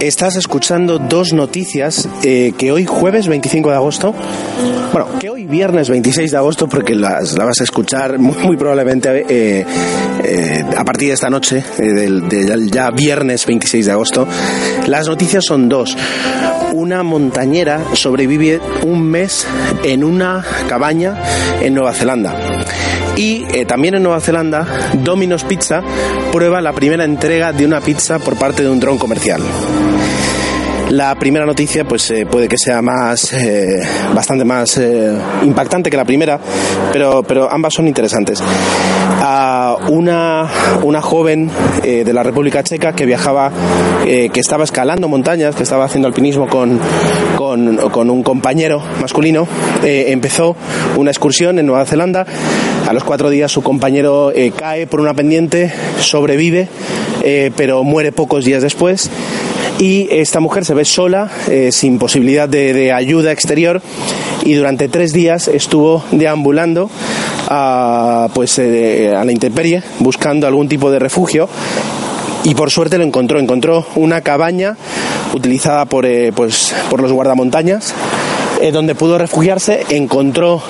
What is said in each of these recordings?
Estás escuchando dos noticias eh, que hoy jueves 25 de agosto, bueno, que hoy viernes 26 de agosto, porque las, las vas a escuchar muy, probablemente eh, eh, a partir de esta noche, eh, del, de ya viernes 26 de agosto. Las noticias son dos. Una montañera sobrevive un mes en una cabaña en Nueva Zelanda. Y también en Nueva Zelanda, Domino's Pizza prueba la primera entrega de una pizza por parte de un dron comercial. La primera noticia, pues eh, puede que sea más, eh, bastante más eh, impactante que la primera, pero, pero ambas son interesantes. A una, una joven de la República Checa que viajaba, que estaba escalando montañas, que estaba haciendo alpinismo con, con, un compañero masculino, empezó una excursión en Nueva Zelanda. A los cuatro días su compañero cae por una pendiente, sobrevive, pero muere pocos días después y esta mujer se ve sola, eh, sin posibilidad de, ayuda exterior y durante tres días estuvo deambulando a, pues, eh, a la intemperie buscando algún tipo de refugio y por suerte lo encontró. Encontró una cabaña utilizada por, eh, pues, por los guardamontañas donde pudo refugiarse, encontró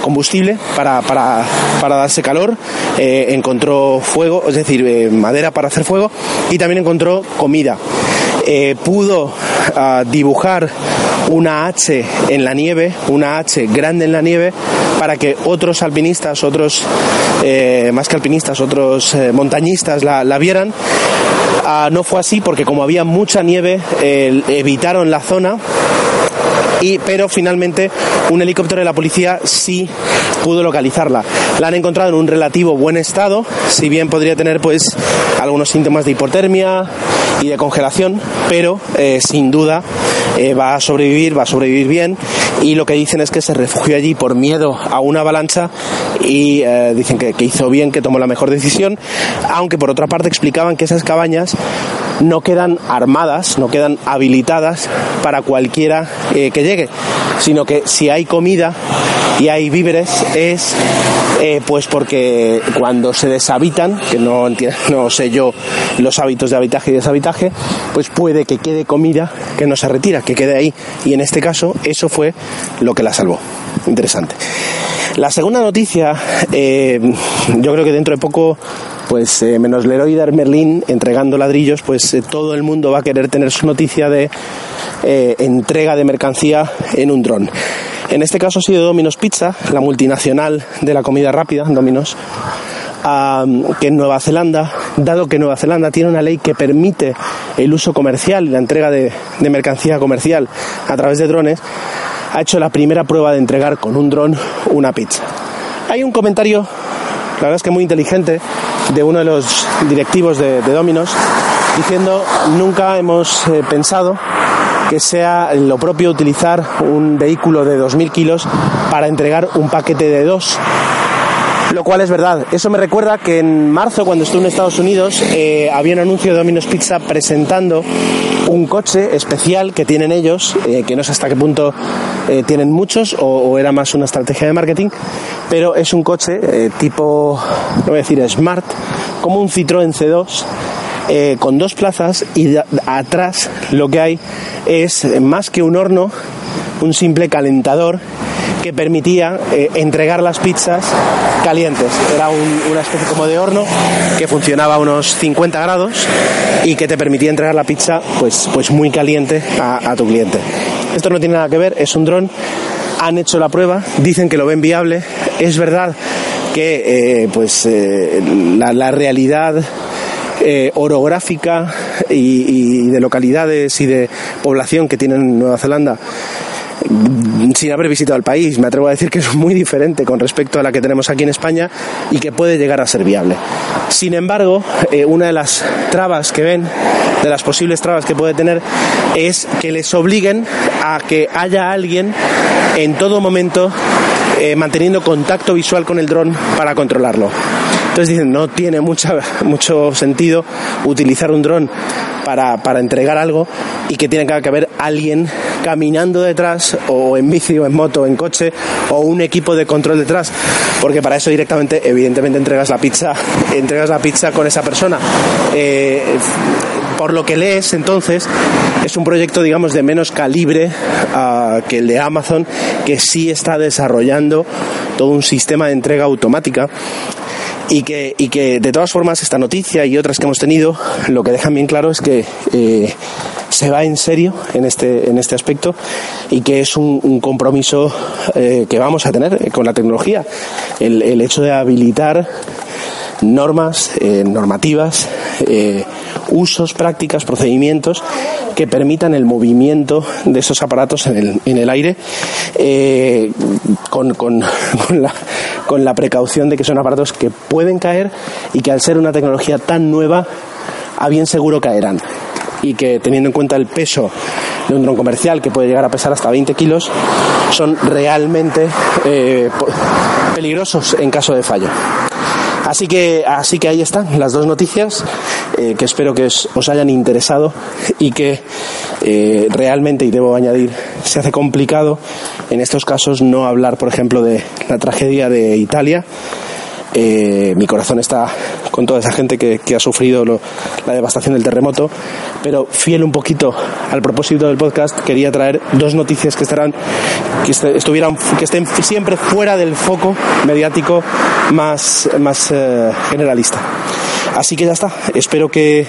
combustible para, para, para, darse calor, encontró fuego, es decir, madera para hacer fuego y también encontró comida. Eh, pudo uh, dibujar una H en la nieve, una H grande en la nieve, para que otros alpinistas, otros, eh, más que alpinistas, otros eh, montañistas la, vieran. Uh, no fue así porque como había mucha nieve, evitaron la zona y, pero finalmente un helicóptero de la policía sí pudo localizarla. La han encontrado en un relativo buen estado, si bien podría tener pues algunos síntomas de hipotermia y de congelación, pero eh, sin duda eh, va a sobrevivir, va a sobrevivir bien y lo que dicen es que se refugió allí por miedo a una avalancha y eh, dicen que, hizo bien, que tomó la mejor decisión, aunque por otra parte explicaban que esas cabañas no quedan armadas, no quedan habilitadas para cualquiera eh, que llegue, sino que si hay comida y hay víveres es eh, pues porque cuando se deshabitan, que no, entiendo, no sé yo los hábitos de habitaje y deshabitaje, pues puede que quede comida que no se retira, que quede ahí. Y en este caso eso fue lo que la salvó. Interesante. La segunda noticia, eh, yo creo que dentro de poco pues eh, menos Leroy Merlin entregando ladrillos, pues eh, todo el mundo va a querer tener su noticia de entrega de mercancía en un dron. En este caso ha sido Domino's Pizza, la multinacional de la comida rápida, Domino's, que en Nueva Zelanda, dado que Nueva Zelanda tiene una ley que permite el uso comercial la entrega de, mercancía comercial a través de drones, ha hecho la primera prueba de entregar con un dron una pizza. Hay un comentario, la verdad es que muy inteligente, de uno de los directivos de, de Dominos diciendo nunca hemos eh, pensado que sea lo propio utilizar un vehículo de 2.000 kilos para entregar un paquete de dos. Lo cual es verdad. Eso me recuerda que en marzo, cuando estuve en Estados Unidos, eh, había un anuncio de Domino's Pizza presentando un coche especial que tienen ellos, eh, que no sé hasta qué punto eh, tienen muchos o, era más una estrategia de marketing, pero es un coche eh, tipo, no voy a decir smart, como un Citroën C2 eh, con dos plazas y atrás lo que hay es más que un horno, un simple calentador que permitía eh, entregar las pizzas calientes. Era un, una especie como de horno que funcionaba a unos 50 grados y que te permitía entregar la pizza pues, pues muy caliente a, a tu cliente. Esto no tiene nada que ver, es un dron. Han hecho la prueba, dicen que lo ven viable. Es verdad que eh, pues eh, la, la realidad eh, orográfica y, y, de localidades y de población que tienen Nueva Zelanda sin haber visitado el país, me atrevo a decir que es muy diferente con respecto a la que tenemos aquí en España y que puede llegar a ser viable. Sin embargo, eh, una de las trabas que ven, de las posibles trabas que puede tener, es que les obliguen a que haya alguien en todo momento eh, manteniendo contacto visual con el dron para controlarlo. Entonces dicen, no tiene mucha, mucho sentido utilizar un dron para, para entregar algo y que tiene que haber alguien caminando detrás o en bici o en moto o en coche o un equipo de control detrás porque para eso directamente evidentemente entregas la pizza entregas la pizza con esa persona. Eh, por lo que lees, entonces, es un proyecto, digamos, de menos calibre uh, que el de Amazon, que sí está desarrollando todo un sistema de entrega automática y que, y que de todas formas esta noticia y otras que hemos tenido lo que dejan bien claro es que eh, se va en serio en este, en este aspecto y que es un, un compromiso eh, que vamos a tener con la tecnología. El, el hecho de habilitar normas, eh, normativas, eh, usos, prácticas, procedimientos que permitan el movimiento de esos aparatos en el, en el aire eh, con, con, con, la, precaución de que son aparatos que pueden caer y que al ser una tecnología tan nueva, a bien seguro caerán y que teniendo en cuenta el peso de un dron comercial que puede llegar a pesar hasta 20 kilos, son realmente eh, peligrosos en caso de fallo. Así que, así que ahí están las dos noticias eh, que espero que os, hayan interesado y que eh, realmente, y debo añadir, se hace complicado en estos casos no hablar, por ejemplo, de la tragedia de Italia. Eh, mi corazón está con toda esa gente que, ha sufrido la devastación del terremoto, pero fiel un poquito al propósito del podcast, quería traer dos noticias que estarán, que estuvieran, que estén siempre fuera del foco mediático más, más generalista. Así que ya está. Espero que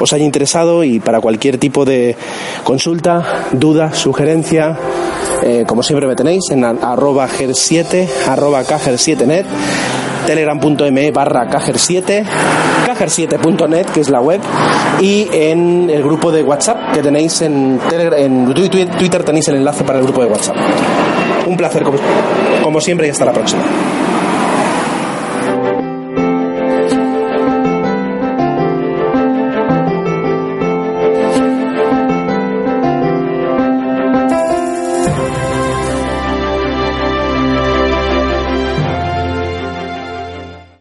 os haya interesado y para cualquier tipo de consulta, duda, sugerencia, eh, como siempre me tenéis en arroba ger7, arroba cager7net telegram.me barra cajer7, cajer7.net, que es la web, y en el grupo de WhatsApp que tenéis en, Twitter tenéis el enlace para el grupo de WhatsApp. Un placer como siempre y hasta la próxima.